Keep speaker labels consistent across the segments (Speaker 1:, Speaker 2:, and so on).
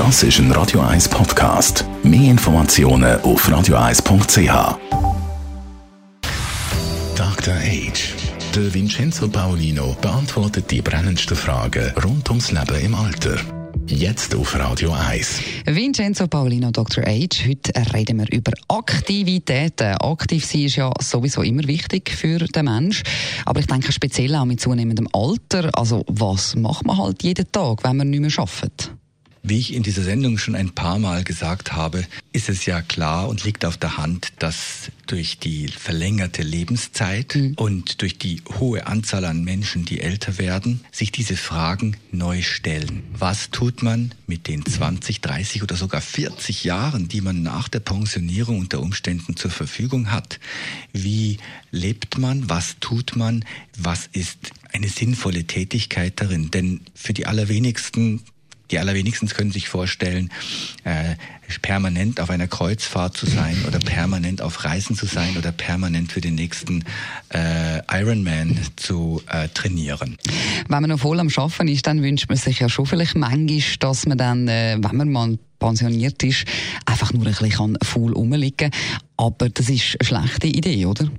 Speaker 1: Das ist ein Radio 1 Podcast. Mehr Informationen auf radio1.ch. Dr. Age. Der Vincenzo Paolino beantwortet die brennendsten Fragen rund ums Leben im Alter. Jetzt auf Radio 1.
Speaker 2: Vincenzo Paolino, Dr. Age. Heute reden wir über Aktivitäten. Aktiv sein ist ja sowieso immer wichtig für den Mensch. Aber ich denke speziell auch mit zunehmendem Alter. Also, was macht man halt jeden Tag, wenn man nicht mehr arbeitet?
Speaker 3: Wie ich in dieser Sendung schon ein paar Mal gesagt habe, ist es ja klar und liegt auf der Hand, dass durch die verlängerte Lebenszeit mhm. und durch die hohe Anzahl an Menschen, die älter werden, sich diese Fragen neu stellen. Was tut man mit den 20, 30 oder sogar 40 Jahren, die man nach der Pensionierung unter Umständen zur Verfügung hat? Wie lebt man? Was tut man? Was ist eine sinnvolle Tätigkeit darin? Denn für die allerwenigsten die allerwenigsten können sich vorstellen, äh, permanent auf einer Kreuzfahrt zu sein oder permanent auf Reisen zu sein oder permanent für den nächsten äh, Ironman zu äh, trainieren.
Speaker 2: Wenn man noch voll am Schaffen ist, dann wünscht man sich ja schon vielleicht manchmal, dass man dann, äh, wenn man mal pensioniert ist, einfach nur ein bisschen faul rumliegen kann. Aber das ist eine schlechte Idee, oder?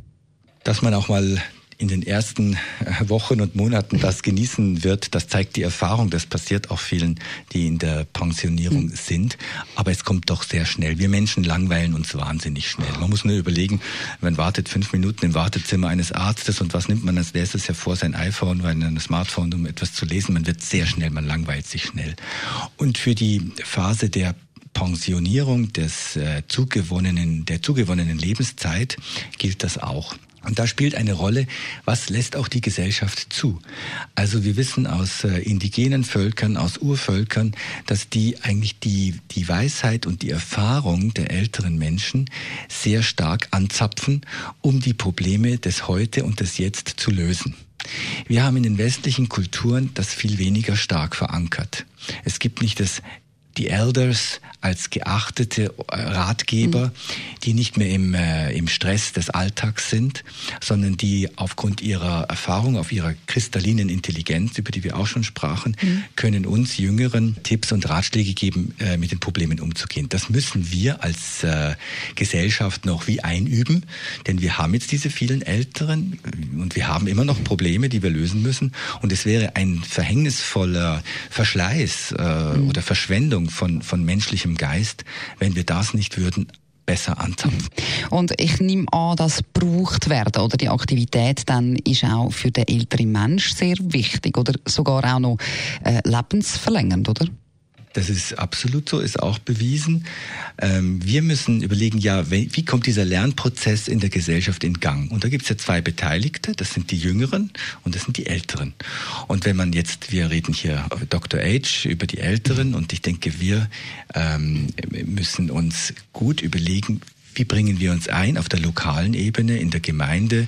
Speaker 3: Dass man auch mal in den ersten äh, Wochen und Monaten das genießen wird, das zeigt die Erfahrung. Das passiert auch vielen, die in der Pensionierung mhm. sind. Aber es kommt doch sehr schnell. Wir Menschen langweilen uns wahnsinnig schnell. Man muss nur überlegen, man wartet fünf Minuten im Wartezimmer eines Arztes und was nimmt man als nächstes hervor? Sein iPhone oder ein Smartphone, um etwas zu lesen. Man wird sehr schnell, man langweilt sich schnell. Und für die Phase der Pensionierung des äh, zugewonnenen, der zugewonnenen Lebenszeit gilt das auch. Und da spielt eine Rolle, was lässt auch die Gesellschaft zu. Also wir wissen aus äh, indigenen Völkern, aus Urvölkern, dass die eigentlich die, die Weisheit und die Erfahrung der älteren Menschen sehr stark anzapfen, um die Probleme des Heute und des Jetzt zu lösen. Wir haben in den westlichen Kulturen das viel weniger stark verankert. Es gibt nicht das die Elders als geachtete äh, Ratgeber, mhm. Die nicht mehr im, äh, im Stress des Alltags sind, sondern die aufgrund ihrer Erfahrung, auf ihrer kristallinen Intelligenz, über die wir auch schon sprachen, mhm. können uns Jüngeren Tipps und Ratschläge geben, äh, mit den Problemen umzugehen. Das müssen wir als äh, Gesellschaft noch wie einüben, denn wir haben jetzt diese vielen Älteren und wir haben immer noch Probleme, die wir lösen müssen. Und es wäre ein verhängnisvoller Verschleiß äh, mhm. oder Verschwendung von, von menschlichem Geist, wenn wir das nicht würden, besser anzapfen.
Speaker 2: Und ich nehme an, dass gebraucht werden oder die Aktivität dann ist auch für den älteren Mensch sehr wichtig oder sogar auch noch äh, lebensverlängernd, oder?
Speaker 3: Das ist absolut so, ist auch bewiesen. Ähm, wir müssen überlegen, ja, wie kommt dieser Lernprozess in der Gesellschaft in Gang? Und da gibt es ja zwei Beteiligte, das sind die Jüngeren und das sind die Älteren. Und wenn man jetzt, wir reden hier Dr. Age über die Älteren und ich denke, wir ähm, müssen uns gut überlegen, wie bringen wir uns ein auf der lokalen Ebene, in der Gemeinde,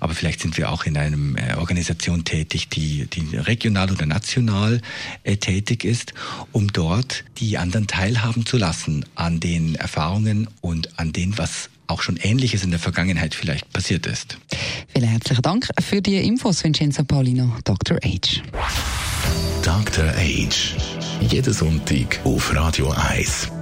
Speaker 3: aber vielleicht sind wir auch in einer äh, Organisation tätig, die, die regional oder national äh, tätig ist, um dort die anderen teilhaben zu lassen an den Erfahrungen und an dem, was auch schon Ähnliches in der Vergangenheit vielleicht passiert ist.
Speaker 2: Vielen herzlichen Dank für die Infos, Vincenzo Paulino, Dr. H.
Speaker 1: Dr. H. Jeden Sonntag auf Radio 1.